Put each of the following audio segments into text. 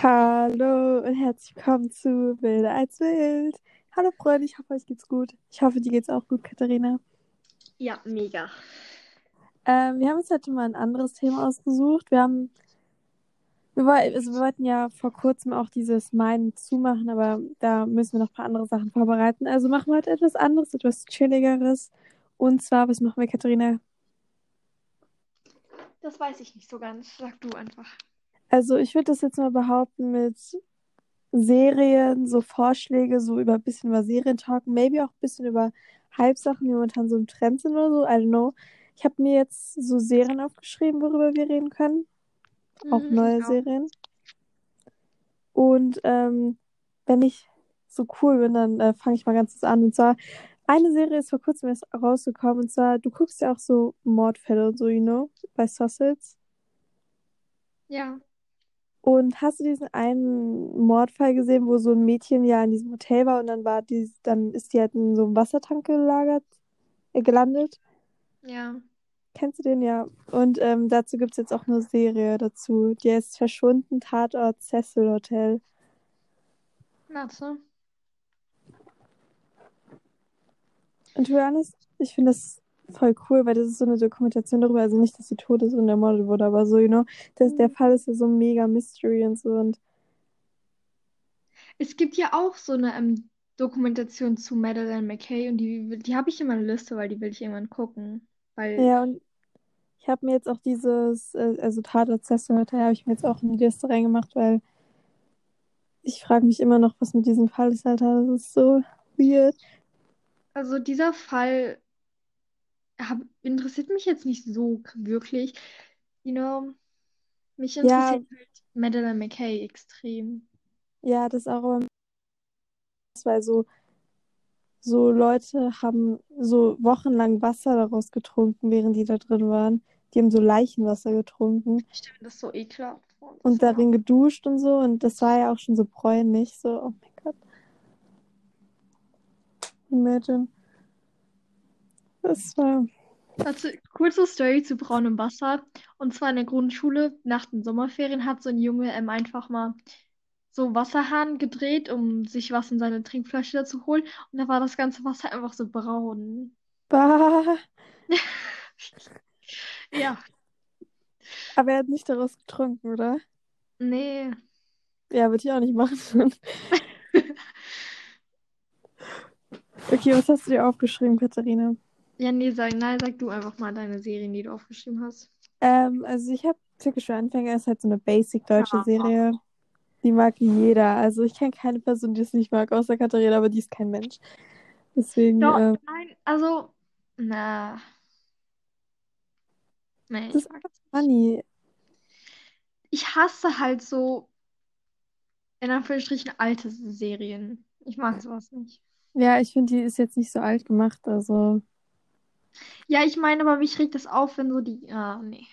Hallo und herzlich willkommen zu Wilder als Wild. Hallo Freunde, ich hoffe, euch geht's gut. Ich hoffe, dir geht's auch gut, Katharina. Ja, mega. Ähm, wir haben uns heute mal ein anderes Thema ausgesucht. Wir haben, wir, woll- also wir wollten ja vor kurzem auch dieses Meinen zumachen, aber da müssen wir noch ein paar andere Sachen vorbereiten. Also machen wir heute etwas anderes, etwas chilligeres. Und zwar, was machen wir, Katharina? Das weiß ich nicht so ganz. Sag du einfach. Also ich würde das jetzt mal behaupten mit Serien, so Vorschläge, so über ein bisschen über Serien talken, maybe auch ein bisschen über Hype-Sachen, die momentan so im Trend sind oder so, I don't know. Ich habe mir jetzt so Serien aufgeschrieben, worüber wir reden können, auch Mhm, neue ich auch. Serien. Und ähm, wenn ich so cool bin, dann äh, fange ich mal ganz kurz an. Und zwar, eine Serie ist vor kurzem erst rausgekommen, und zwar, du guckst ja auch so Mordfälle und so, you know, bei Sussex. Ja. Und hast du diesen einen Mordfall gesehen, wo so ein Mädchen ja in diesem Hotel war und dann war die, dann ist die halt in so einem Wassertank gelagert, äh, gelandet? Ja. Kennst du den ja? Und ähm, dazu gibt es jetzt auch eine Serie dazu. Die heißt Verschwunden Tatort Cecil Hotel. Warte. Und to be honest, ich finde das voll cool, weil das ist so eine Dokumentation darüber, also nicht, dass sie tot ist und ermordet wurde, aber so, you know, das, der Mhm. Fall ist ja so mega Mystery und so und Es gibt ja auch so eine ähm, Dokumentation zu Madeleine McKay und die, die habe ich in meiner Liste, weil die will ich irgendwann gucken. Weil, ja, und ich habe mir jetzt auch dieses, äh, also Tatort Cecil Hotel habe ich mir jetzt auch in die Liste reingemacht, weil ich frage mich immer noch, was mit diesem Fall ist, Alter. Das ist so weird. also dieser Fall hab, interessiert mich jetzt nicht so wirklich. You know, mich Ja, interessiert halt Madeleine McKay extrem. ja, das auch, weil so, so Leute haben so wochenlang Wasser daraus getrunken, während die da drin waren. Die haben so Leichenwasser getrunken mir das so ekelhaft. Das und war darin geduscht und so. Und das war ja auch schon so bräunlich. So, oh mein Gott. Imagine. Das war. Also, kurze Story zu braunem Wasser. Und zwar in der Grundschule, nach den Sommerferien, hat so ein Junge ähm, einfach mal so Wasserhahn gedreht, um sich was in seine Trinkflasche zu holen. Und da war das ganze Wasser einfach so braun. Bah. Ja, Aber er hat nicht daraus getrunken, oder? nee. Ja, würde ich auch nicht machen. Okay, was hast du dir aufgeschrieben, Katharina? Ja, nee, sag, nein, sag du einfach mal deine Serien, die du aufgeschrieben hast. Ähm, also ich habe Türkische Anfänger, ist halt so eine basic deutsche Ja. Serie. Die mag jeder. Also ich kenne keine Person, die es nicht mag, außer Katharina, aber die ist kein Mensch. Deswegen, Doch, ähm, nein, also, na. Nee, das ist funny. Ich hasse halt so, in Anführungsstrichen, alte Serien. Ich mag sowas nicht. Ja, ich finde, die ist jetzt nicht so alt gemacht. Also, Ja, ich meine, aber mich regt das auf, wenn so die. Ah, nee.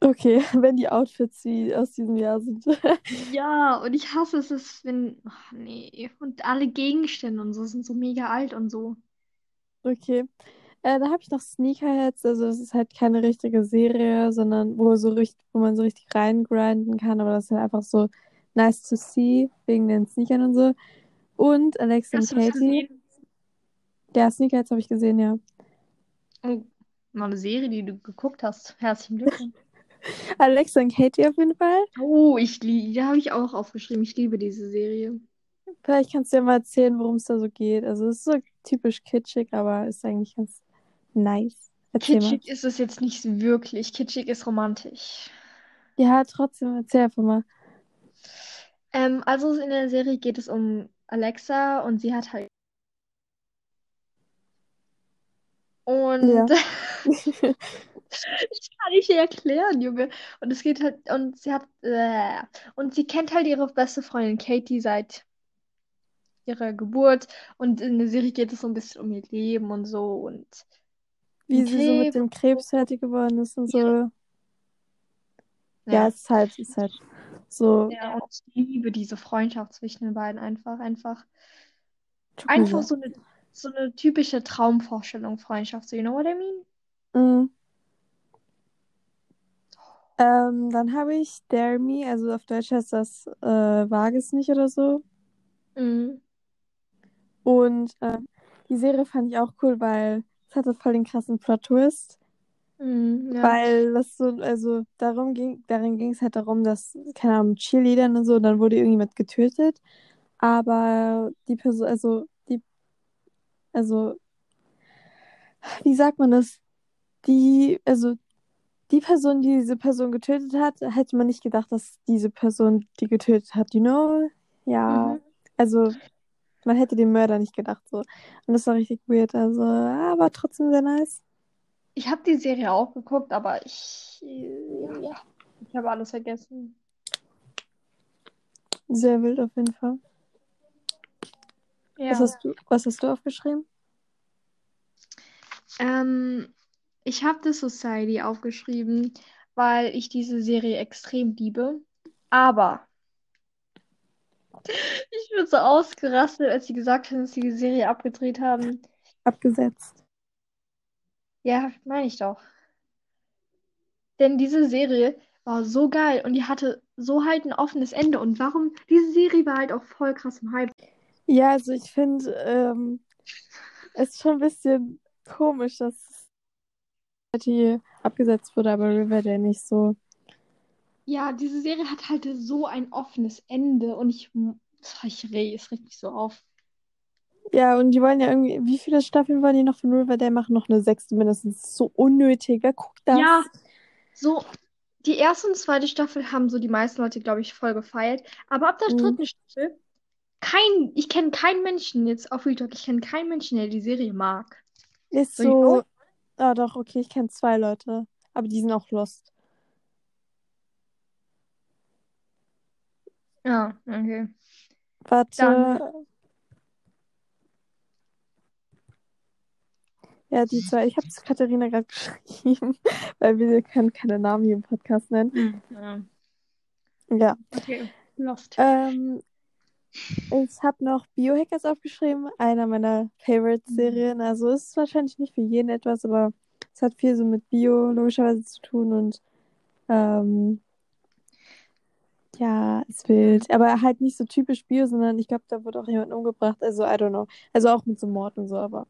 okay, wenn die Outfits wie aus diesem Jahr sind. Ja, und ich hasse es, ist, wenn. Ach, nee. Und alle Gegenstände und so sind so mega alt und so. Okay. Äh, da habe ich noch Sneakerheads. Also, das ist halt keine richtige Serie, sondern wo, so richtig, wo man so richtig reingrinden kann. Aber das ist halt einfach so nice to see, wegen den Sneakern und so. Und Alexa und Katie. Ja, Sneakerheads habe ich gesehen, ja. Oh, mal eine Serie, die du geguckt hast. Herzlichen Glückwunsch. Alexa und Katie auf jeden Fall. Oh, ich liebe, da habe ich auch aufgeschrieben. Ich liebe diese Serie. Vielleicht kannst du ja mal erzählen, worum es da so geht. Also, es ist so typisch kitschig, aber ist eigentlich ganz nice. Erzähl mal. Kitschig ist es jetzt nicht wirklich. Kitschig ist romantisch. Ja, trotzdem, erzähl einfach mal. Ähm, also in der Serie geht es um Alexa und sie hat halt. Und Ja. ich kann nicht erklären, Junge. Und es geht halt, und sie hat, äh, und sie kennt halt ihre beste Freundin Katie seit ihrer Geburt. Und in der Serie geht es so ein bisschen um ihr Leben und so und Wie sie so mit Krebs dem Krebs fertig geworden ist und so. Ja, Ja. es ist halt, es ist halt so. Ja, und ich liebe diese Freundschaft zwischen den beiden einfach, einfach, einfach so eine, so eine typische Traumvorstellung Freundschaft. So, you know what I mean? Mhm. Ähm, dann habe ich Dare Me, also auf Deutsch heißt das äh, Wage es nicht oder so. Mhm. Und äh, die Serie fand ich auch cool, weil es hatte voll den krassen Plot-Twist. Mhm, ja. Weil das so, also darum ging, darin ging es halt darum, dass, keine Ahnung, Cheerleadern und so, dann wurde irgendjemand getötet. Aber die Person, also also, wie sagt man das? Die, also die Person, die diese Person getötet hat, hätte man nicht gedacht, dass diese Person die getötet hat, you know? Ja, Mhm. also man hätte den Mörder nicht gedacht so. Und das war richtig weird, also, aber trotzdem sehr nice. Ich habe die Serie auch geguckt, aber ich, ja, ich habe alles vergessen. Sehr wild auf jeden Fall. Ja. Was hast du, was hast du aufgeschrieben? Ähm, ich habe The Society aufgeschrieben, weil ich diese Serie extrem liebe. Aber ich bin so ausgerastet, als sie gesagt haben, dass sie die Serie abgedreht haben. Abgesetzt. Ja, meine ich doch. Denn diese Serie war so geil und die hatte so halt ein offenes Ende. Und warum? Diese Serie war halt auch voll krass im Hype. Ja, also ich finde, ähm, es ist schon ein bisschen komisch, dass die abgesetzt wurde, aber Riverdale nicht so. Ja, diese Serie hat halt so ein offenes Ende und ich, ich reg, es regt mich so auf. Ja, und die wollen ja irgendwie, wie viele Staffeln wollen die noch von Riverdale machen? Noch eine sechste mindestens. So unnötig. Wer guckt das? Ja, so die erste und zweite Staffel haben so die meisten Leute, glaube ich, voll gefeiert. Aber ab der Mhm. dritten Staffel, kein, ich kenne keinen Menschen jetzt auf Talk, ich kenne keinen Menschen, der die Serie mag. Ist ich so. Ah, doch, okay, ich kenne zwei Leute. Aber die sind auch lost. Ja, okay. Warte. Dann- Ja, die zwei. Ich habe es Katharina gerade geschrieben, weil wir können keine Namen hier im Podcast nennen. Ja. Ja. Okay, Lost. Ähm, ich habe noch Biohackers aufgeschrieben, einer meiner Favorite-Serien. Also es ist wahrscheinlich nicht für jeden etwas, aber es hat viel so mit Bio logischerweise zu tun und ähm, ja, ist wild. Aber halt nicht so typisch Bio, sondern ich glaube, da wurde auch jemand umgebracht. Also, I don't know. Also auch mit so Mord und so, aber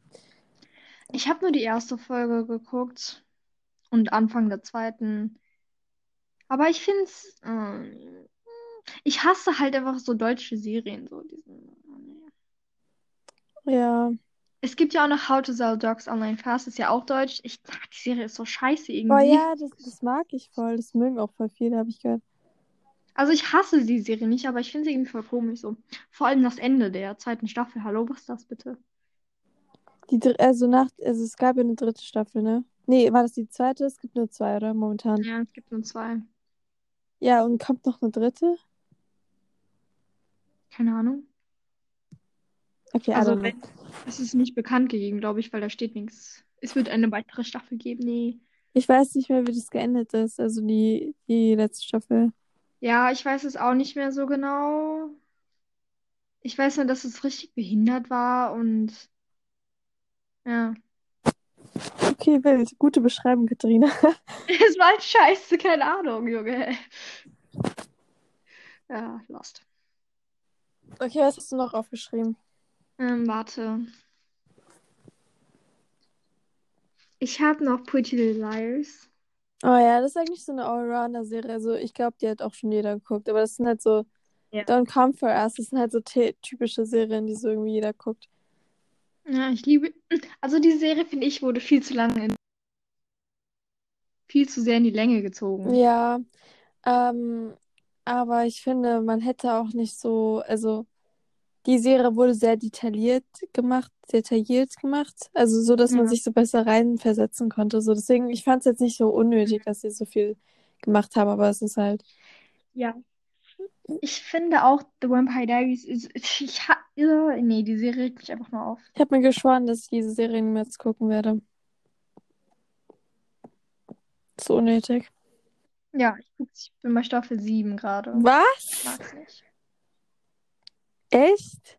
Ich habe nur die erste Folge geguckt und Anfang der zweiten. Aber ich finde es. Ähm, ich hasse halt einfach so deutsche Serien. So diesen, ja. Es gibt ja auch noch How to Sell Dogs Online Fast, ist ja auch deutsch. Ich, ach, die Serie ist so scheiße Oh irgendwie. ja, das, das mag ich voll. Das mögen auch voll viele, habe ich gehört. Also ich hasse die Serie nicht, aber ich finde sie irgendwie voll komisch so. Vor allem das Ende der zweiten Staffel. Hallo, was ist das bitte? Die, also nach, also es gab ja eine dritte Staffel, ne? Nee, war das die zweite? Es gibt nur zwei, oder? Momentan. Ja, es gibt nur zwei. Ja, und kommt noch eine dritte? Keine Ahnung. Okay, Also know. wenn, es ist nicht bekannt gegeben, glaube ich, weil da steht nichts. Es wird eine weitere Staffel geben. Nee. Ich weiß nicht mehr, wie das geendet ist. Also die, die letzte Staffel. Ja, ich weiß es auch nicht mehr so genau. Ich weiß nur, dass es richtig behindert war und ja. Okay, wild. Gute Beschreibung, Katharina. Es war halt scheiße, keine Ahnung, Junge. Ja, lost. Okay, was hast du noch aufgeschrieben? Ähm, warte. Ich habe noch Pretty Little Liars. Oh ja, das ist eigentlich so eine Allrounder-Serie. Also ich glaube, die hat auch schon jeder geguckt. Aber das sind halt so Ja. Don't Come For Us. Das sind halt so ty- typische Serien, die so irgendwie jeder guckt. Ja, ich liebe. Also die Serie, finde ich, wurde viel zu lange in, viel zu sehr in die Länge gezogen. Ja, ähm, aber ich finde, man hätte auch nicht so, also die Serie wurde sehr detailliert gemacht, detailliert gemacht, also so, dass man Ja. sich so besser reinversetzen konnte. So, deswegen, ich fand es jetzt nicht so unnötig, dass sie so viel gemacht haben, aber es ist halt, Ja. Ich finde auch The Vampire Diaries ist. Ich ha, äh, nee, die Serie regt mich einfach nur auf. ich habe mir geschworen, dass ich diese Serie niemals gucken werde. So unnötig. Ja, ich, guck- ich bin bei Staffel 7 gerade. Ich Was? mag's nicht. Echt?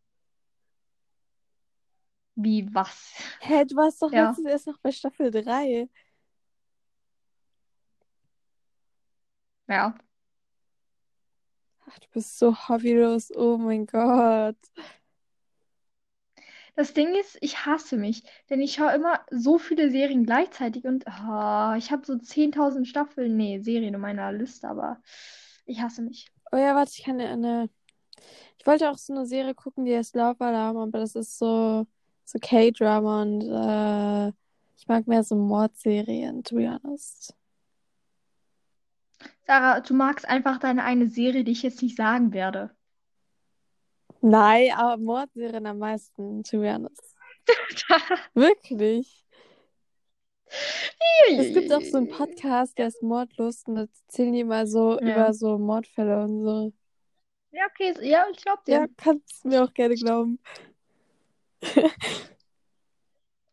Wie was? Hä, du warst doch Ja. letztens erst noch bei Staffel 3. Ja. Ach, du bist so hobbylos. Oh mein Gott. Das Ding ist, ich hasse mich, denn ich schaue immer so viele Serien gleichzeitig und ah, ich habe so 10.000 Staffeln, nee, Serien in meiner Liste, aber ich hasse mich. Oh ja, warte, ich kann dir eine. Ich wollte auch so eine Serie gucken, die heißt Love Alarm, aber das ist so, so K-Drama und äh, ich mag mehr so Mordserien, to be honest. Sarah, du magst einfach deine eine Serie, die ich jetzt nicht sagen werde. Nein, aber Mordserien am meisten, to be honest. Wirklich. Es gibt auch so einen Podcast, der ist Mordlust und da erzählen die mal so Ja. über so Mordfälle und so. Ja, okay, ja, ich glaub dir. Ja, kannst du mir auch gerne glauben.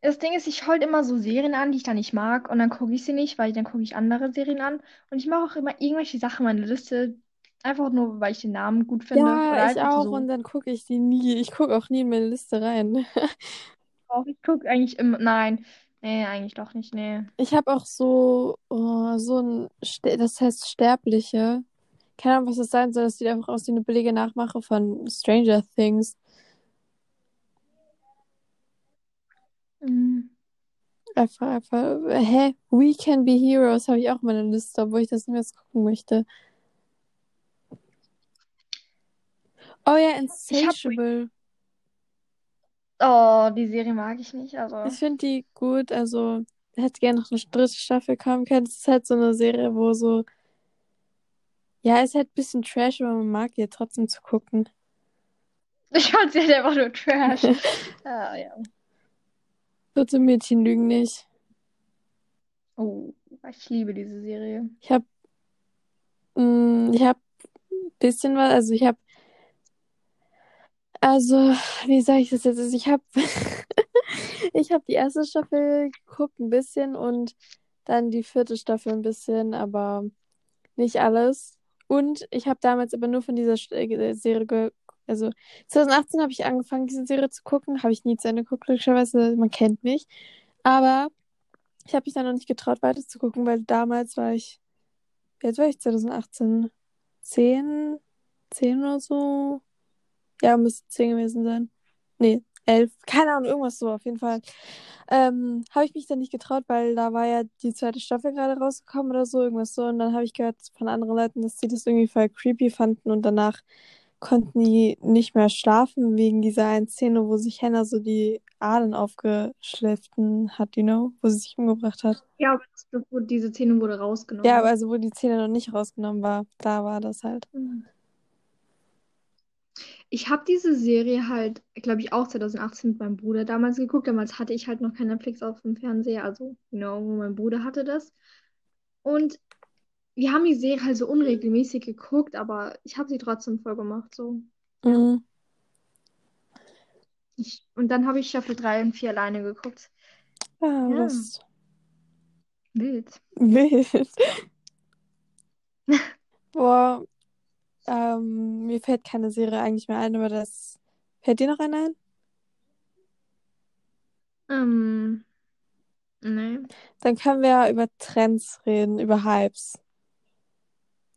Das Ding ist, ich schaue halt immer so Serien an, die ich dann nicht mag und dann gucke ich sie nicht, weil dann gucke ich andere Serien an und ich mache auch immer irgendwelche Sachen in meine Liste, einfach nur, weil ich den Namen gut finde Ja, ich halt auch so. und dann gucke ich die nie. Ich gucke auch nie in meine Liste rein. Auch ich gucke eigentlich immer, nein, nee, eigentlich doch nicht, nee. Ich habe auch so, oh, so ein, das heißt Sterbliche. Keine Ahnung, was das sein soll. Das sieht einfach aus wie eine billige Nachmache von Stranger Things. Mhm. Einfach, einfach, hä? We Can Be Heroes habe ich auch in meiner Liste, obwohl ich das nicht mehr gucken möchte. Oh ja, Ich hab, Insatiable. oh, die Serie mag ich nicht, also. Ich finde die gut, also hätte gerne noch eine dritte Staffel kommen können. Es ist halt so eine Serie, wo so, ja, ist halt ein bisschen Trash, aber man mag ja trotzdem zu gucken. Ich fand sie halt einfach nur Trash. Ah, ja. Dritte Mädchen lügen nicht. Oh, ich liebe diese Serie. Ich habe, ich habe ein bisschen was, also ich habe, also, wie sage ich das jetzt? Also ich habe, ich habe die erste Staffel geguckt, ein bisschen und dann die vierte Staffel ein bisschen, aber nicht alles. Und ich habe damals aber nur von dieser äh, Serie, ge also 2018 habe ich angefangen, diese Serie zu gucken, habe ich nie zu Ende geguckt, logischerweise, man kennt mich. Aber ich habe mich dann noch nicht getraut, weiter zu gucken, weil damals war ich, alt war ich 2018? 10? 10 oder so? Ja, müsste 10 gewesen sein. Nee, 11. Keine Ahnung, irgendwas so auf jeden Fall. Ähm, habe ich mich dann nicht getraut, weil da war ja die zweite Staffel gerade rausgekommen oder so, irgendwas so. Und dann habe ich gehört von anderen Leuten, dass die das irgendwie voll creepy fanden und danach konnten die nicht mehr schlafen wegen dieser einen Szene, wo sich Hannah so die Adern aufgeschliffen hat, you know, wo sie sich umgebracht hat. Ja, aber diese Szene wurde Ja, rausgenommen. aber also wo die Szene noch nicht rausgenommen war, da war das halt. Mhm. Ich habe diese Serie halt, glaube ich, auch 2018 mit meinem Bruder damals geguckt. Damals hatte ich halt noch kein Netflix auf dem Fernseher, also genau, nur mein Bruder hatte das. Und wir haben die Serie halt so unregelmäßig geguckt, aber ich habe sie trotzdem voll gemacht, so. Mhm. Ich, und dann habe ich Staffel 3 und 4 alleine geguckt. Ja, Ja, das wild. wild. Boah, ähm, mir fällt keine Serie eigentlich mehr ein, aber das. Fällt dir noch eine ein? Ähm, nee. Dann können wir ja über Trends reden, über Hypes.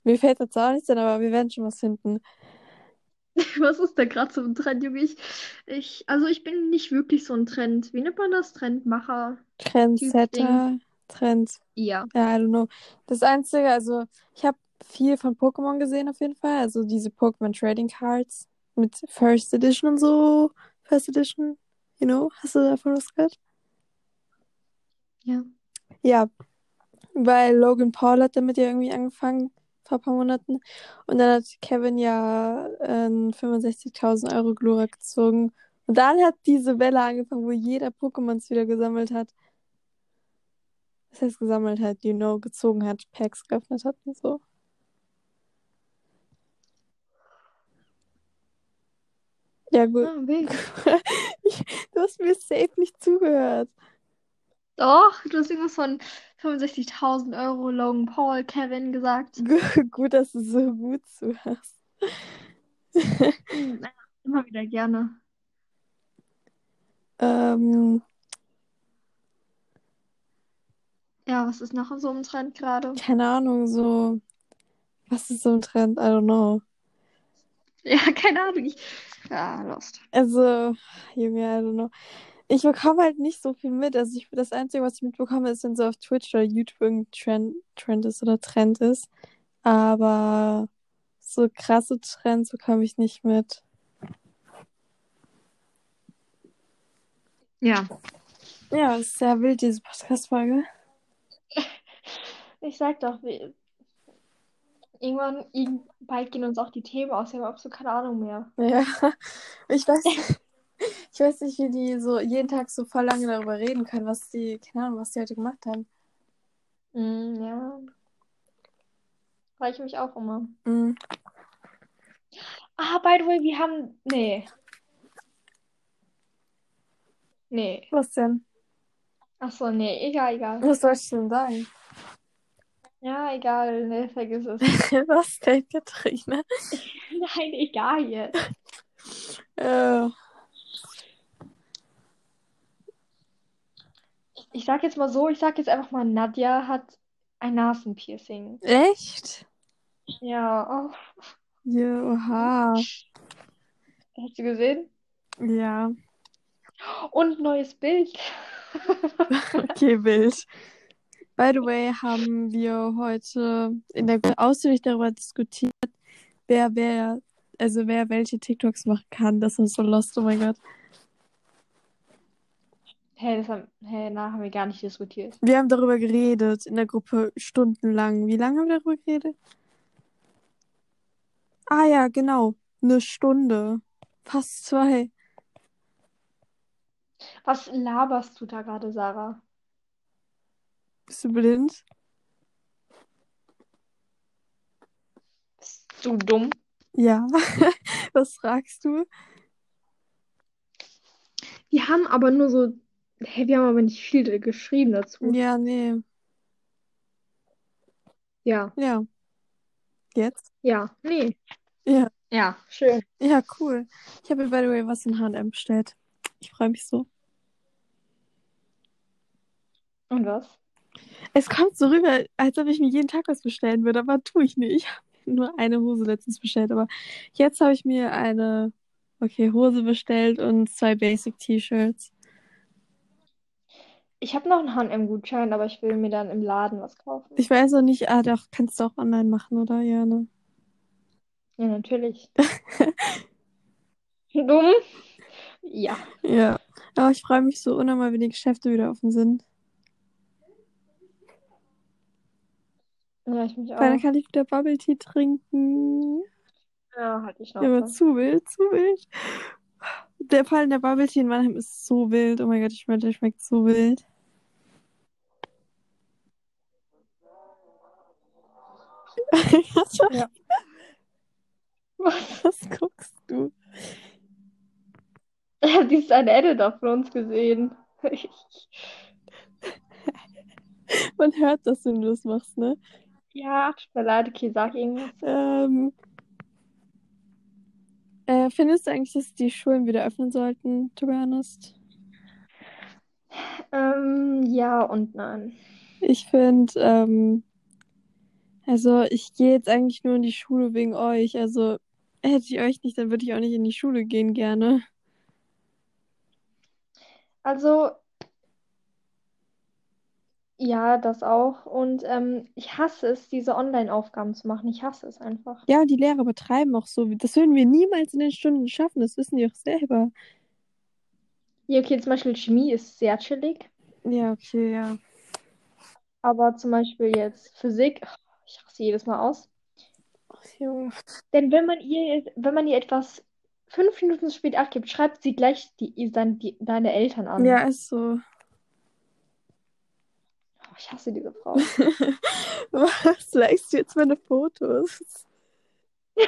Mir fällt jetzt auch nichts ein, aber wir werden schon was finden. Was ist da gerade so ein Trend, Junge? Ich, ich, also ich bin nicht wirklich so ein Trend. Wie nennt man das? Trendmacher? Trendsetter, Trends. Ja. Ja, I don't know. Das Einzige, also ich habe viel von Pokémon gesehen auf jeden Fall. Also diese Pokémon Trading Cards mit First Edition und so. First Edition, you know, hast du davon was gehört? Ja. Ja, weil Logan Paul hat damit ja irgendwie angefangen vor ein paar Monaten. Und dann hat Kevin ja äh, 65.000 Euro Glurak gezogen. Und dann hat diese Welle angefangen, wo jeder Pokémons wieder gesammelt hat. Das heißt, gesammelt hat, you know, gezogen hat, Packs geöffnet hat und so. Ja, gut. Ah. Ich, du hast mir safe nicht zugehört. Doch, du hast irgendwas von 65.000 Euro Logan Paul, Kevin gesagt. Gu- Gut, dass du so gut zuhörst. Immer wieder gerne. Ähm, Ja, was ist noch so im Trend gerade? keine Ahnung, so Was ist so ein Trend? I don't know. Ja, keine Ahnung. Ich... Ja, lost. Also, Junge, I don't know. Ich bekomme halt nicht so viel mit. Also ich, das Einzige, was ich mitbekomme, ist, wenn so auf Twitch oder YouTube irgendein Trend, Trend ist oder Trend ist. Aber so krasse Trends bekomme ich nicht mit. Ja. Ja, ist sehr wild, diese Podcast-Folge. Ich sag doch, wir... irgendwann, irgend- bald gehen uns auch die Themen aus. Wir haben absolut keine Ahnung mehr. Ja, ich weiß, ich weiß nicht, wie die so jeden Tag so voll lange darüber reden können, was die, keine Ahnung, was die heute gemacht haben. Mm, ja. Frage ich mich auch immer. Mhm. Ah, by the way, wir haben. Nee. Nee. Was denn? Ach so, nee. Egal, egal. Was sollst du denn sagen? Ja, egal. Nee, vergiss es. Was denn, Katharina? Nein, egal jetzt. Äh, Ich sag jetzt mal so, ich sag jetzt einfach mal, Nadja hat ein Nasenpiercing. echt? Ja, oh. Ja, oha. Hast du gesehen? Ja, Und neues Bild. okay, wild. By the way, haben wir heute in der Gruppe ausführlich darüber diskutiert, wer wer, also wer welche TikToks machen kann. Das ist so lost, oh mein Gott. Hey, das haben, hey, na, haben wir gar nicht diskutiert. Wir haben darüber geredet in der Gruppe stundenlang. Wie lange haben wir darüber geredet? Ah ja, genau. Eine Stunde. Fast zwei. Was laberst du da gerade, Sarah? Bist du blind? Bist du dumm? Ja. Was fragst du? Wir haben aber nur so, hey, wir haben aber nicht viel geschrieben dazu. Ja, nee. Ja, Ja. Jetzt? ja, nee. Ja. Ja, schön. Ja, cool. Ich habe mir, by the way, was in H&M bestellt. Ich freue mich so. Und was? Es kommt so rüber, als ob ich mir jeden Tag was bestellen würde, aber tue ich nicht. Ich habe nur eine Hose letztens bestellt, aber jetzt habe ich mir eine, okay, Hose bestellt und zwei Basic T-Shirts. Ich habe noch einen H&M-Gutschein, aber ich will mir dann im Laden was kaufen. Ich weiß auch nicht, ah, doch, kannst du auch online machen, oder? Ja, ne? Ja, natürlich. Dumm? Ja. Ja. Aber ich freue mich so unnormal, wenn die Geschäfte wieder offen sind. Ja, ich mich Weil dann auch. kann ich wieder Bubble Tea trinken. Ja, halt ich noch Ja, zu wild, zu wild. Der Fall in der Bubble Tea in Mannheim ist so wild. Oh mein Gott, ich meine, der schmeckt so wild. Ja. Was guckst du? Ich habe dieses eine Editor von uns gesehen. Man hört das, wenn du das machst, ne? Ja, tut mir leid, okay, sag irgendwas. Ähm, äh, findest du eigentlich, dass die Schulen wieder öffnen sollten, to be honest? Ähm, ja und nein. Ich finde, ähm, also ich gehe jetzt eigentlich nur in die Schule wegen euch. Also hätte ich euch nicht, dann würde ich auch nicht in die Schule gehen gerne. Also, ja, das auch. Und ähm, ich hasse es, diese Online-Aufgaben zu machen. Ich hasse es einfach. Ja, und die Lehrer betreiben auch so. Das würden wir niemals in den Stunden schaffen. Das wissen die auch selber. Ja, okay, zum Beispiel Chemie ist sehr chillig. Ja, okay, ja. Aber zum Beispiel jetzt Physik, ich raste jedes Mal aus. Ach, Junge. Denn wenn man ihr, wenn man ihr etwas fünf Minuten zu spät abgibt, schreibt sie gleich die, die, deine Eltern an. Ja, ist so. Oh, ich hasse diese Frau. Was likest du jetzt meine Fotos?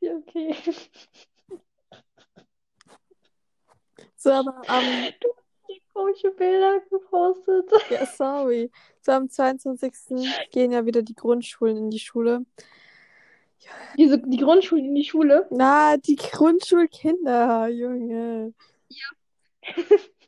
Ja, okay. So, aber am, Du hast hier komische Bilder gepostet. ja, sorry. So, am 22. gehen ja wieder die Grundschulen in die Schule. Diese, die Grundschule, die Schule. Na, die Grundschulkinder, Junge. Ja.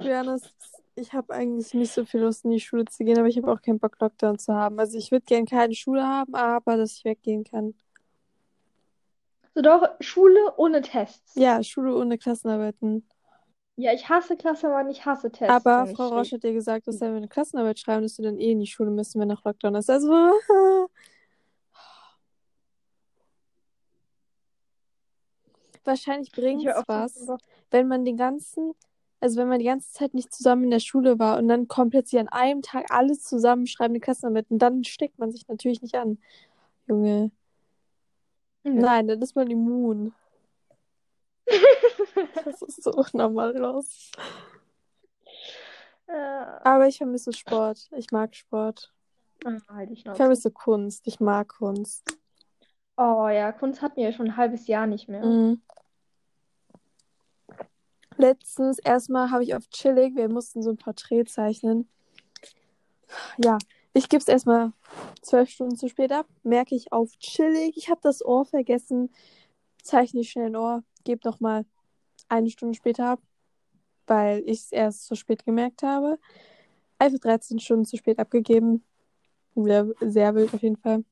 Johannes, ich habe eigentlich nicht so viel Lust, in die Schule zu gehen, aber ich habe auch keinen Bock, Lockdown zu haben. Also ich würde gerne keine Schule haben, aber dass ich weggehen kann. So doch, Schule ohne Tests. Ja, Schule ohne Klassenarbeiten. Ja, ich hasse Klassenarbeiten, ich hasse Tests. Aber Frau. Rausch hat dir gesagt, dass wenn wir eine Klassenarbeit schreiben, dass wir dann eh in die Schule müssen, wenn noch Lockdown ist. Also wahrscheinlich bringt es was, wenn man den ganzen, also wenn man die ganze Zeit nicht zusammen in der Schule war und dann komplett sie an einem Tag alles zusammenschreiben, die Klassenarbeiten, dann steckt man sich natürlich nicht an. Junge. Nö. Nein, dann ist man immun. Das ist so unnormal los. Äh, Aber ich vermisse Sport. Ich mag Sport. ah, halt Ich vermisse Kunst. Ich mag Kunst. Oh ja, Kunst hatten wir ja schon ein halbes Jahr nicht mehr. Mhm. Letztens erstmal habe ich auf Chillig, wir mussten so ein Porträt zeichnen. Ja, ich gebe es erstmal zwölf Stunden zu spät ab. Merke ich auf Chillig, ich habe das Ohr vergessen. Zeichne ich schnell ein Ohr, gebe nochmal eine Stunde später ab, weil ich es erst zu spät gemerkt habe. Einfach 13 Stunden zu spät abgegeben. Sehr, sehr wild auf jeden Fall.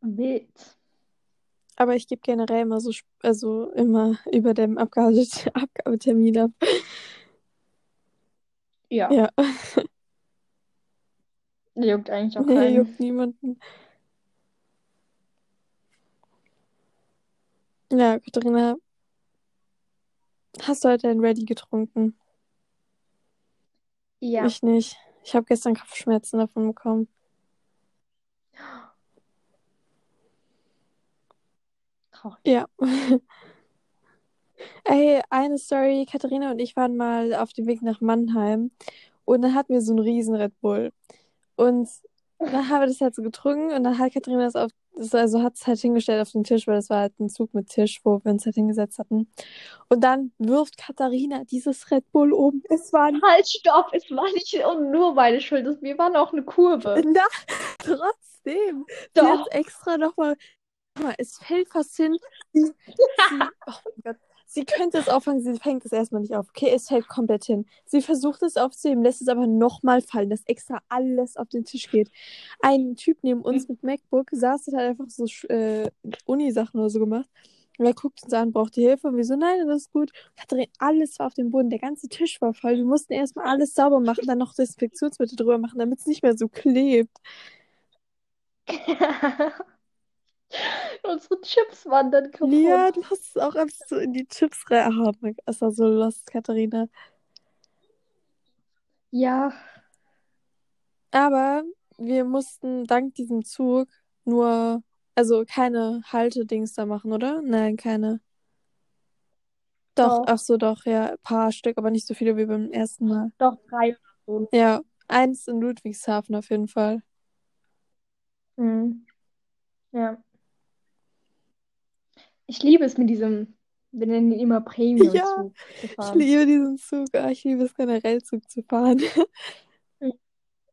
Wild. Aber ich gebe generell immer so, also immer über dem Abgabe Abgabetermin ab. Ja, Ja, juckt eigentlich auch nee, keinen. juckt niemanden. Ja, Katharina, hast du heute ein Ready getrunken? Ja. Ich nicht. Ich habe gestern Kopfschmerzen davon bekommen. Traurig. Ja. Ey, eine Story. Katharina und ich waren mal auf dem Weg nach Mannheim und dann hatten wir so einen riesen Red Bull. Und dann haben wir das halt so getrunken und dann hat Katharina das auf, das also hat es halt hingestellt auf den Tisch, weil das war halt ein Zug mit Tisch, wo wir uns halt hingesetzt hatten. Und dann wirft Katharina dieses Red Bull um. Es war ein Halt, stopp, es war nicht nur meine Schuld, es- wir waren auch eine Kurve. Na, trotzdem. Sie hat Doch. extra nochmal. Es fällt fast hin. Oh mein Gott. Sie könnte es auffangen, sie fängt es erstmal nicht auf. Okay, es fällt komplett hin. Sie versucht es aufzuheben, lässt es aber nochmal fallen, dass extra alles auf den Tisch geht. Ein Typ neben uns mit MacBook saß und hat einfach so äh, Uni-Sachen oder so gemacht. Und er guckt uns an, braucht die Hilfe. Und wir so, nein, das ist gut. Alles war auf dem Boden. Der ganze Tisch war voll. Wir mussten erstmal alles sauber machen, dann noch Desinfektionsmittel drüber machen, damit es nicht mehr so klebt. Unsere Chips waren dann kaputt. Ja, du hast es auch einfach so in die Chips reingehauen. Das war so lost, Katharina. Ja, Aber wir mussten dank diesem Zug nur, also keine Haltedings da machen, oder? Nein, keine. Doch, Doch. ach so, doch, ja, ein paar Stück, aber nicht so viele wie beim ersten Mal. doch drei oder so. Ja, eins in Ludwigshafen auf jeden Fall. Mhm. Ja. Ich liebe es mit diesem, wir nennen ihn immer Premium-Zug Ja, zu Ich fahren. liebe diesen Zug. Ah, ich liebe es generell, Zug zu fahren.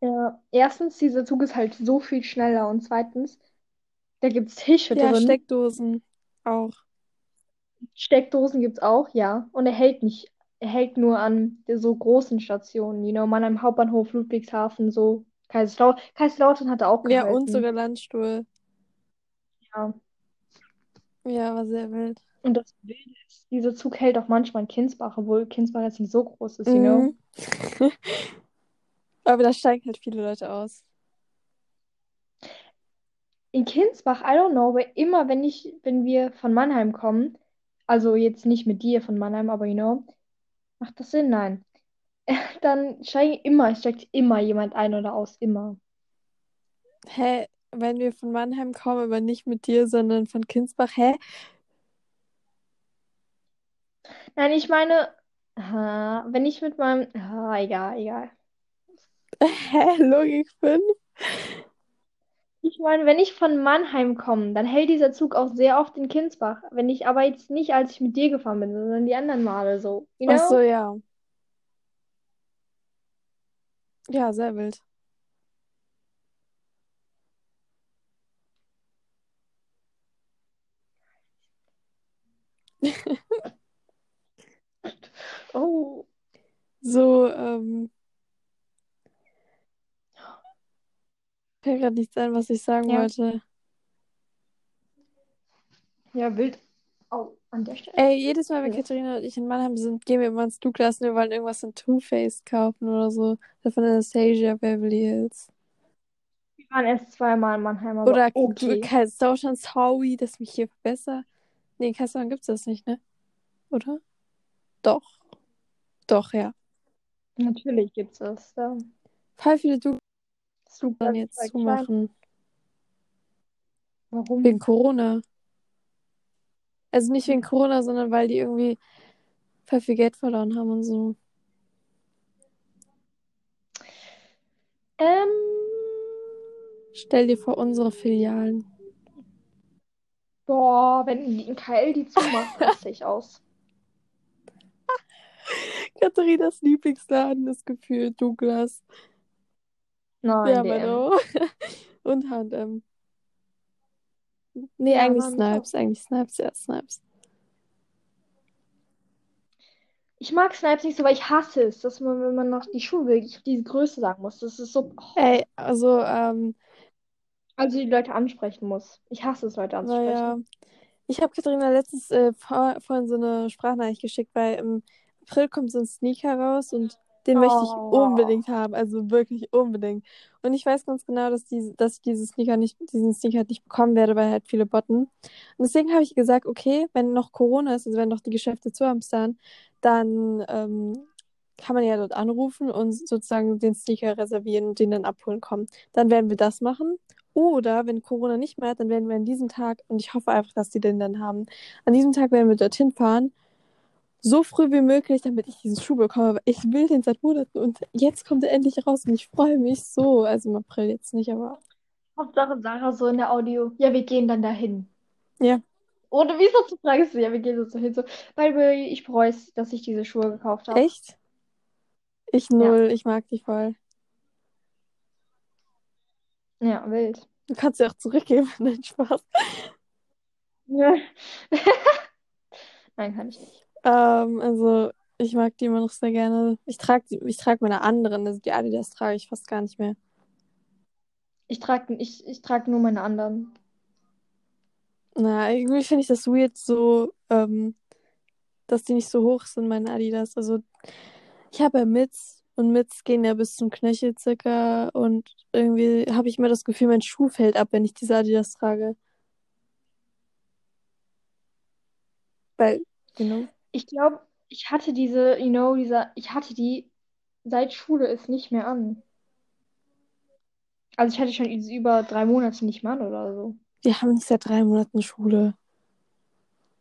Ja, erstens, dieser Zug ist halt so viel schneller und zweitens, da gibt es Tische Ja, drin. Steckdosen auch. Steckdosen gibt es auch, ja. Und er hält nicht, er hält nur an so großen Stationen, you know, Mannheim Hauptbahnhof, Ludwigshafen, so. Kaiserslautern, Kaiserslautern hat er auch Ja, und gehalten. sogar Landstuhl. Ja. Ja, war sehr wild. Und das Wilde ist, dieser Zug hält auch manchmal in Kinsbach, obwohl Kinsbach jetzt nicht so groß ist, you know. Mhm. Aber da steigen halt viele Leute aus. In Kinsbach, I don't know, weil immer, wenn ich, wenn wir von Mannheim kommen, also jetzt nicht mit dir von Mannheim, aber you know, macht das Sinn? Nein. Dann steigen immer, steigt immer jemand ein oder aus, immer. Hä? Wenn wir von Mannheim kommen, aber nicht mit dir, sondern von Kinsbach, hä? Nein, ich meine, wenn ich mit meinem, ah, egal, egal. Hä? Logik 5? Ich meine, wenn ich von Mannheim komme, dann hält dieser Zug auch sehr oft in Kinsbach. Wenn ich aber jetzt nicht, als ich mit dir gefahren bin, sondern die anderen Male so, you Ach so, know? ja. Ja, sehr wild. Oh. so, ähm, fällt gerade nichts ein, was ich sagen Ja. wollte. Ja, wild. Oh, an der Stelle. Ey, jedes Mal, wenn Ja. Katharina und ich in Mannheim sind, gehen wir immer ins Douglas und wir wollen irgendwas in Too Faced kaufen oder so. Oder von Anastasia Beverly Hills. Wir waren erst zweimal in Mannheim, aber Oder okay. Kaiserslautern, sorry, dass mich hier besser. Nee, in Kaiserslautern gibt's das nicht, ne? Oder? Doch. Doch, ja. Natürlich gibt's das. Ja. Voll viele Douglas Super. jetzt zumachen. Warum? Wegen Corona. Also nicht wegen Corona, sondern weil die irgendwie voll viel Geld verloren haben und so. Ähm, Stell dir vor, unsere Filialen. Boah, wenn die in KL die zumacht, raste ich aus. Katharinas Lieblingsladen ist gefühlt Douglas. Nein, Ja, DM. Und H&M. Nee, Ja, eigentlich Snipes. Eigentlich Snipes, ja, Snipes. Ich mag Snipes nicht so, weil ich hasse es, dass man, wenn man nach die Schuhe will, ich diese Größe sagen muss. Das ist so, oh, Ey, also, ähm, also die Leute ansprechen muss. Ich hasse es, Leute anzusprechen. naja. Ich habe Katharina letztens äh, vor, vorhin so eine Sprachnachricht geschickt, weil im April kommt so ein Sneaker raus und den möchte ich Oh. unbedingt haben, also wirklich unbedingt. Und ich weiß ganz genau, dass, die, dass ich diese Sneaker nicht, diesen Sneaker nicht bekommen werde, weil halt viele botten. Und deswegen habe ich gesagt, okay, wenn noch Corona ist, also wenn noch die Geschäfte zu haben dann, dann ähm, kann man ja dort anrufen und sozusagen den Sneaker reservieren und den dann abholen kommen. Dann werden wir das machen. Oder wenn Corona nicht mehr hat, dann werden wir an diesem Tag, und ich hoffe einfach, dass die den dann haben, an diesem Tag werden wir dorthin fahren, so früh wie möglich, damit ich diesen Schuh bekomme. Aber ich will den seit Monaten und jetzt kommt er endlich raus und ich freue mich so. Also im April jetzt nicht, aber Hauptsache Sarah so in der Audio. Ja, wir gehen dann dahin. ja. Oder wie so zu fragen ist, ja, wir gehen so hin. So, way, ich bereue es, dass ich diese Schuhe gekauft habe. Echt? Ich null, ich mag die voll. Ja, wild. Du kannst sie auch zurückgeben, nein, Spaß. Ja. Nein, kann ich nicht. Ähm, also ich mag die immer noch sehr gerne. Ich trage ich trag meine anderen, also die Adidas trage ich fast gar nicht mehr. Ich trage ich, ich trag nur meine anderen. Na, irgendwie finde ich das weird so, ähm, dass die nicht so hoch sind, meine Adidas. Also ich habe ja Mits und Mits gehen ja bis zum Knöchel circa und irgendwie habe ich immer das Gefühl, mein Schuh fällt ab, wenn ich diese Adidas trage. Weil, know. Ich glaube, ich hatte diese, you know, dieser, ich hatte die seit Schule ist nicht mehr an. Also ich hatte schon über drei Monate nicht mehr an oder so. Wir haben nicht seit drei Monaten Schule.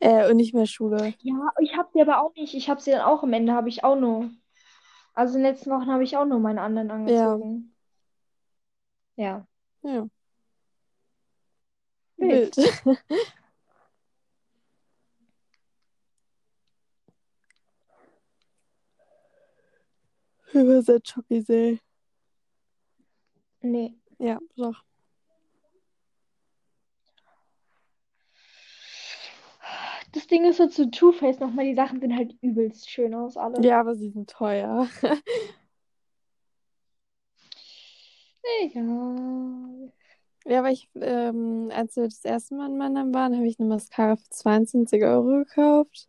Äh, und nicht mehr Schule. Ja, ich habe sie aber auch nicht. Ich habe sie dann auch am Ende, habe ich auch nur. Also in den letzten Wochen habe ich auch nur meine anderen angezogen. Ja. Ja. Wild. Wild. Über der Chocki-See. Nee. Ja, doch. Das Ding ist so zu Too Faced nochmal, die Sachen sehen halt übelst schön aus, alle. Ja, aber sie sind teuer. Egal. Ja, aber ich, ähm, als wir das erste Mal in Mannheim waren, habe ich eine Mascara für 22 Euro gekauft.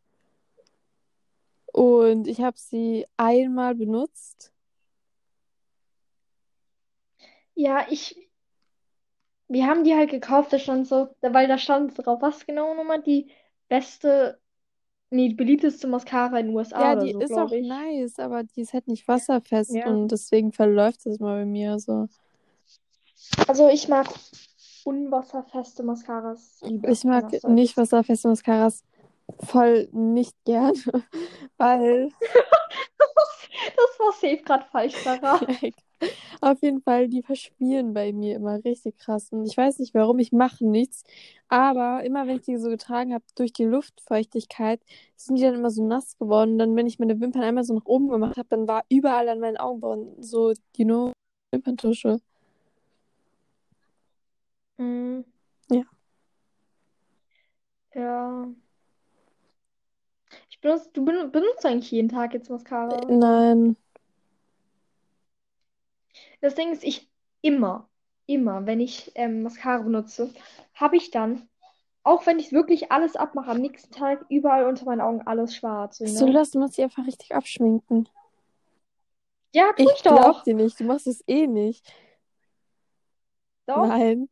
Und ich habe sie einmal benutzt. Ja, ich. Wir haben die halt gekauft, da stand so, weil da stand drauf, was genau nochmal die beste, nee, die beliebteste Mascara in den USA Ja, oder die so, ist auch ich. nice, aber die ist halt nicht wasserfest Ja. und deswegen verläuft es mal bei mir so. Also ich mag unwasserfeste Mascaras. Ich mag anders nicht wasserfeste Mascaras voll nicht gern, weil Das war safe gerade falsch, Sarah. auf jeden Fall, die verschmieren bei mir immer richtig krass. Und ich weiß nicht warum, ich mache nichts. Aber immer wenn ich die so getragen habe, durch die Luftfeuchtigkeit, sind die dann immer so nass geworden. Und dann, wenn ich meine Wimpern einmal so nach oben gemacht habe, dann war überall an meinen Augenbrauen so, you know, Wimperntusche. Mhm. Ja. Ja. Ich benutze, du ben- benutzt eigentlich jeden Tag jetzt Mascara. Nein, Das Ding ist, ich immer, immer, wenn ich ähm, Mascara benutze, habe ich dann, auch wenn ich wirklich alles abmache, am nächsten Tag überall unter meinen Augen alles schwarz. So, lass uns dich einfach richtig abschminken. Ja, tu Ich ich glaub doch. dir nicht, du machst es eh nicht. Doch, Nein,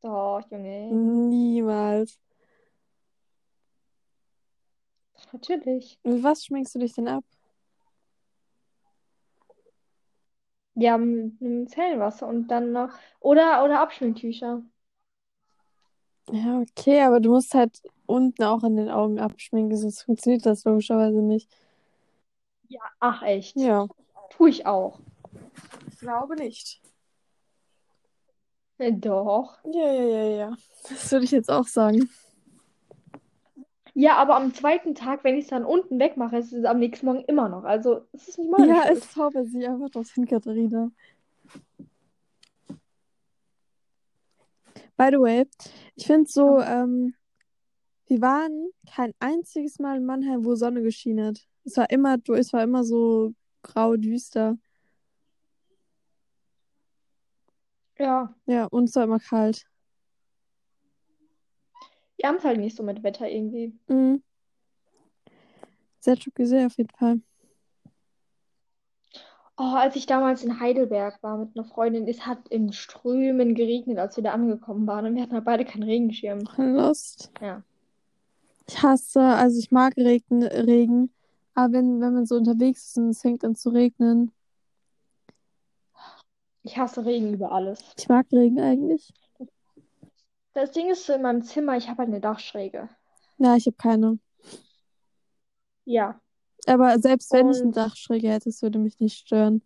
doch, Junge. niemals. Natürlich. Mit was schminkst du dich denn ab? Ja, mit einem Zellenwasser und dann noch. Oder, oder Abschminktücher. Ja, okay, aber du musst halt unten auch an den Augen abschminken, sonst funktioniert das logischerweise nicht. Ja, ach echt. Ja, Tu ich auch. ich glaube nicht. Äh, Doch. Ja, ja, ja, ja. Das würde ich jetzt auch sagen. Ja, aber am zweiten Tag, wenn ich es dann unten wegmache, ist es am nächsten Morgen immer noch. Also, es ist nicht meine Ja, es zaubert sich einfach dorthin, Katharina. By the way, ich finde so, ähm, wir waren kein einziges Mal in Mannheim, wo Sonne geschienen hat. Es war immer, es war immer so grau, düster. Ja, Ja, und es war immer kalt. Wir haben es halt nicht so mit Wetter irgendwie. Mhm. Sehr gesehen auf jeden Fall. Oh, als ich damals in Heidelberg war mit einer Freundin, es hat im Strömen geregnet, als wir da angekommen waren. Und wir hatten halt beide keinen Regenschirm. Lost. Ja. Ich hasse, also ich mag Regen, Regen, aber wenn, wenn man so unterwegs ist und es fängt an zu regnen, Ich hasse Regen über alles. ich mag Regen eigentlich. Das Ding ist so in meinem Zimmer, ich habe halt eine Dachschräge. Ja, ich habe keine. Ja. Aber selbst wenn ich eine Und Dachschräge hätte, es würde mich nicht stören.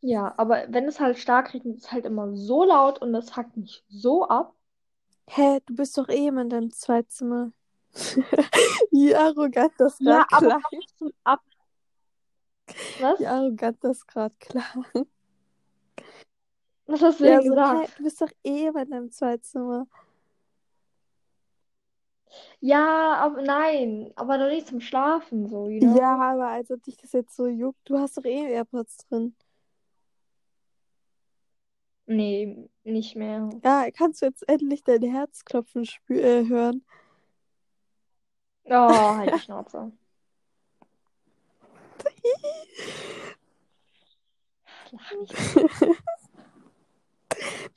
ja, aber wenn es halt stark regnet, ist es halt immer so laut und das hackt mich so ab. Hä, du bist doch eh immer in deinem Zweizimmer. Wie arrogant das Ja, gerade aber klang. zum Ab. Was? Wie arrogant das gerade klang. Was hast du Ja, denn so, gesagt? du bist doch eh in deinem Zweizimmer. Ja, aber nein, aber doch nicht zum Schlafen, so, you know? Ja, aber als ob dich das jetzt so juckt, du hast doch eh AirPods drin. Nee, nicht mehr. Ja, kannst du jetzt endlich dein Herzklopfen äh, hören? Oh, halt die Schnauze. Lach nicht so.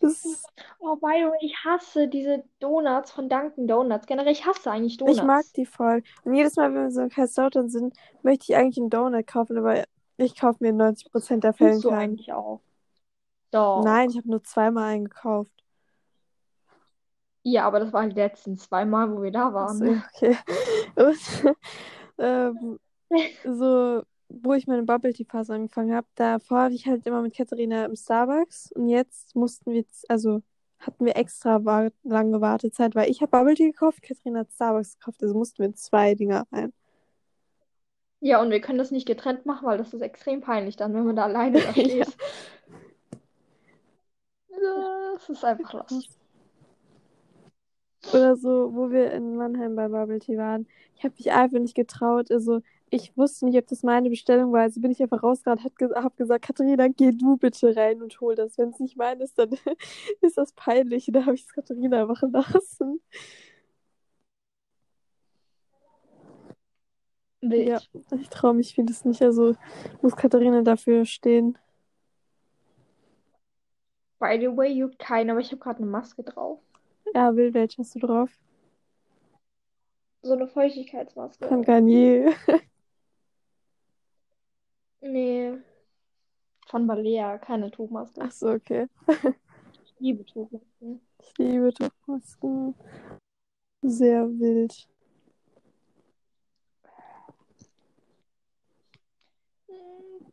Das ist, Oh, by the way, ich hasse diese Donuts von Dunkin' Donuts. Generell, ich hasse eigentlich ich mag Donuts. die voll. Und jedes Mal, wenn wir so in Kaiserslautern sind, möchte ich eigentlich einen Donut kaufen, aber ich kaufe mir in 90% der Fällen Tust du keinen. eigentlich auch. Doch. Nein, ich habe nur zweimal einen gekauft. Ja, aber das war die letzten zwei Mal, wo wir da waren. so, ja, okay. Und, ähm, so, wo ich meine Bubble Tea Phase angefangen habe, davor habe ich halt immer mit Katharina im Starbucks und jetzt mussten wir, also hatten wir extra wa lange Wartezeit, weil ich habe Bubble Tea gekauft, Katharina hat Starbucks gekauft, also mussten wir zwei Dinger rein. Ja, und wir können das nicht getrennt machen, weil das ist extrem peinlich dann, wenn man da alleine da Ja. steht. Das ist einfach los. Oder so, wo wir in Mannheim bei Bubble Tea waren. Ich habe mich einfach nicht getraut. Also, ich wusste nicht, ob das meine Bestellung war. Also bin ich einfach rausgerannt, hab, ge hab gesagt, Katharina, geh du bitte rein und hol das. Wenn es nicht meine ist, dann ist das peinlich. Und da habe ich es Katharina machen lassen. Wild. Ja, ich traue mich vieles nicht. Also muss Katharina dafür stehen. By the way, juckt keiner, aber ich habe gerade eine Maske drauf. Ja, will, welche hast du drauf? So eine Feuchtigkeitsmaske. Von Garnier. Nee. Von Balea, keine Tuchmaske. Ach so, okay. Ich liebe Tuchmasken. Ich liebe Tuchmasken. Sehr wild.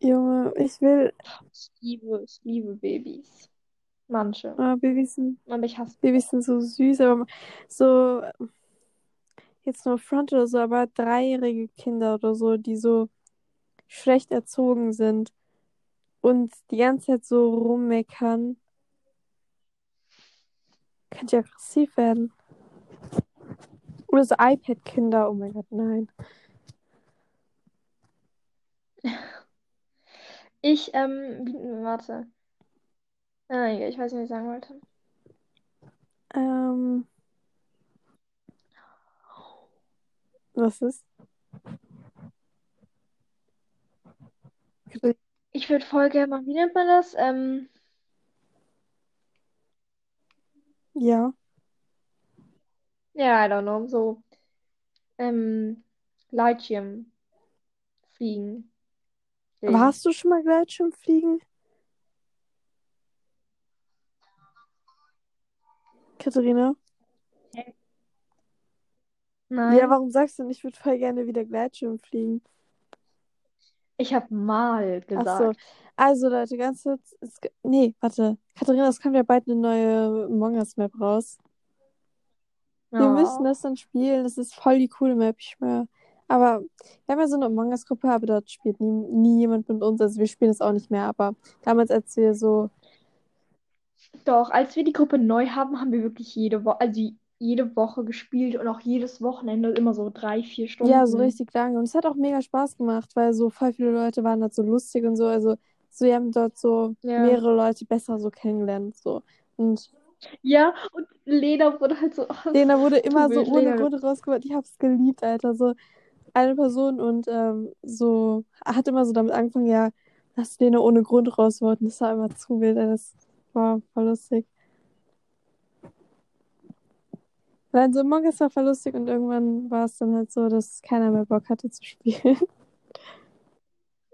Junge, ich will. Ich liebe, ich liebe Babys. Manche. Ah, Babys sind, Aber ich hasse. Babys sind so süß, aber so. Jetzt nur Front oder so, aber dreijährige Kinder oder so, die so schlecht erzogen sind und die ganze Zeit so rummeckern, könnte ja aggressiv werden. Oder so iPad-Kinder, oh mein Gott, nein. Ich, ähm, warte. Ah, ich weiß nicht, was ich sagen wollte. Ähm, was ist? Ich würde voll gerne mal, wie nennt man das? Ähm, Ja. ja, I don't know, so, ähm, Gleitschirm fliegen. Aber Ding. hast du schon mal Gleitschirmfliegen? Katharina? Nein, Ja, warum sagst du nicht, ich würde voll gerne wieder Gleitschirm fliegen? Ich habe mal Ach so. gesagt. Also, Leute, ganz kurz. Es, nee, warte. Katharina, es kommt ja bald eine neue Among Us Map raus. Wir müssen das dann spielen. Das ist voll die coole Map, ich schwöre. Aber wir haben ja so eine Among Us-Gruppe, aber dort spielt nie, nie jemand mit uns. Also wir spielen es auch nicht mehr. Aber damals, als wir so, Doch, als wir die Gruppe neu haben, haben wir wirklich jede Woche, also jede Woche gespielt und auch jedes Wochenende immer so drei, vier Stunden. ja, so richtig lange. Und es hat auch mega Spaß gemacht, weil so voll viele Leute waren dort so lustig und so. Also so, wir haben dort so Ja. mehrere Leute besser so kennengelernt. So. Und Ja, und Lena wurde halt so. oh, Lena wurde immer so ohne Grund rausgeholt. Ich hab's geliebt, Alter. So eine Person und ähm, so hat immer so damit angefangen, ja, dass Lena ohne Grund raus wollten. Das war immer zu wild. Das war voll lustig. Nein, so Among war voll lustig und irgendwann war es dann halt so, dass keiner mehr Bock hatte zu spielen.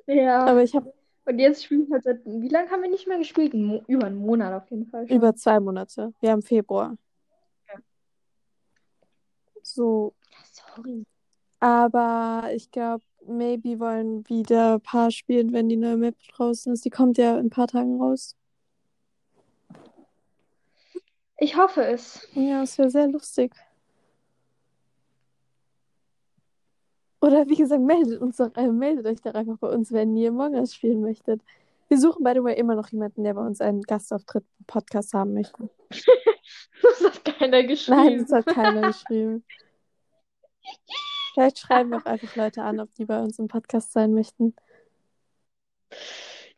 Ja. Aber ich habe Und jetzt spielen wir halt seit. Wie lange haben wir nicht mehr gespielt? Über einen Monat auf jeden Fall schon. über zwei Monate. Wir haben Februar. Ja. So, Sorry. aber ich glaube, maybe wollen wieder ein paar spielen, wenn die neue Map draußen ist. Die kommt ja in ein paar Tagen raus. Ich hoffe es. Ja, es wäre sehr lustig. Oder wie gesagt, meldet uns doch, äh, meldet euch doch einfach bei uns, wenn ihr Among Us spielen möchtet. Wir suchen, by the way, immer noch jemanden, der bei uns einen Gastauftritt im Podcast haben möchte. Das hat keiner Nein, geschrieben. das hat keiner geschrieben. Vielleicht schreiben wir auch einfach Leute an, ob die bei uns im Podcast sein möchten.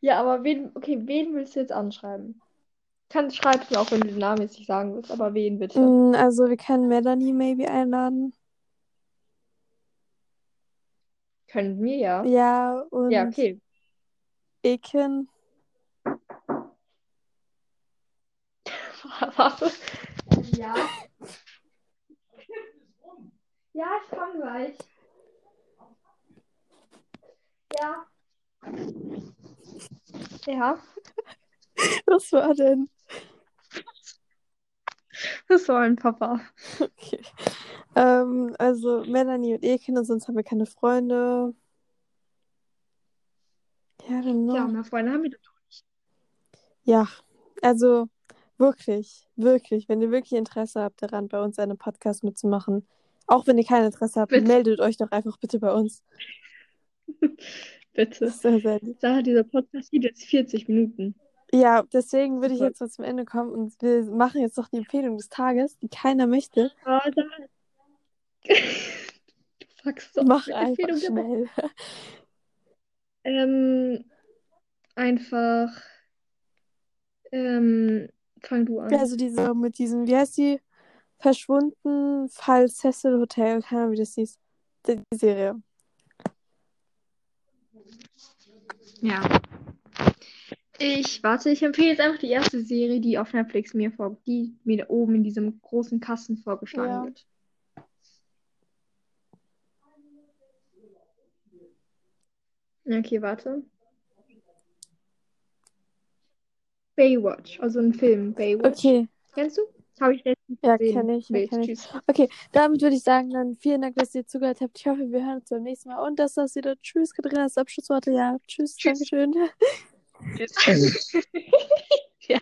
Ja, aber wen, okay, wen willst du jetzt anschreiben? Kann, schreib's mir auch, wenn du den Namen jetzt nicht sagen willst, aber wen bitte? Mm, Also, wir können Melanie maybe einladen. Können wir ja. Ja, und Ja, okay. Eken. Warte. Ja. Ja, ich komme gleich. Ja. Ja, Was war denn? Das war ein Papa. Okay. Ähm, also Melanie und Eken, und sonst haben wir keine Freunde. Ja, genau. Ja, mehr Freunde haben wir doch. Ja, also wirklich, wirklich, wenn ihr wirklich Interesse habt daran, bei uns einen Podcast mitzumachen, auch wenn ihr kein Interesse habt, Bitte. meldet euch doch einfach bitte bei uns. Bitte. Das ist sehr, sehr lieb. Da dieser Podcast geht jetzt 40 Minuten. Ja, deswegen würde ich jetzt mal zum Ende kommen und wir machen jetzt noch die Empfehlung des Tages, die keiner möchte. Ah, da. Du sagst doch Mach eine einfach Empfehlung der Woche. schnell. Ähm, einfach. Ähm, fang du an. Also diese mit diesem, wie heißt die? Verschwunden Fall Cecil Hotel, keine Ahnung, wie das hieß. Die, die Serie. Ja. Ich, warte, ich empfehle jetzt einfach die erste Serie, die auf Netflix mir vor, die mir oben in diesem großen Kasten vorgeschlagen Ja. wird. Okay, warte. Baywatch, also ein Film, Baywatch. Okay, Kennst du? Habe ich letztens ja, gesehen. kenne ich, ja, Wild, kenn ich. tschüss. Okay, damit würde ich sagen, dann vielen Dank, dass ihr zugehört habt. Ich hoffe, wir hören uns beim nächsten Mal. Und dass das wieder Tschüss, Katharina, das Abschlussworte. Ja, tschüss, Tschüss. Dankeschön. Tschüss. ja.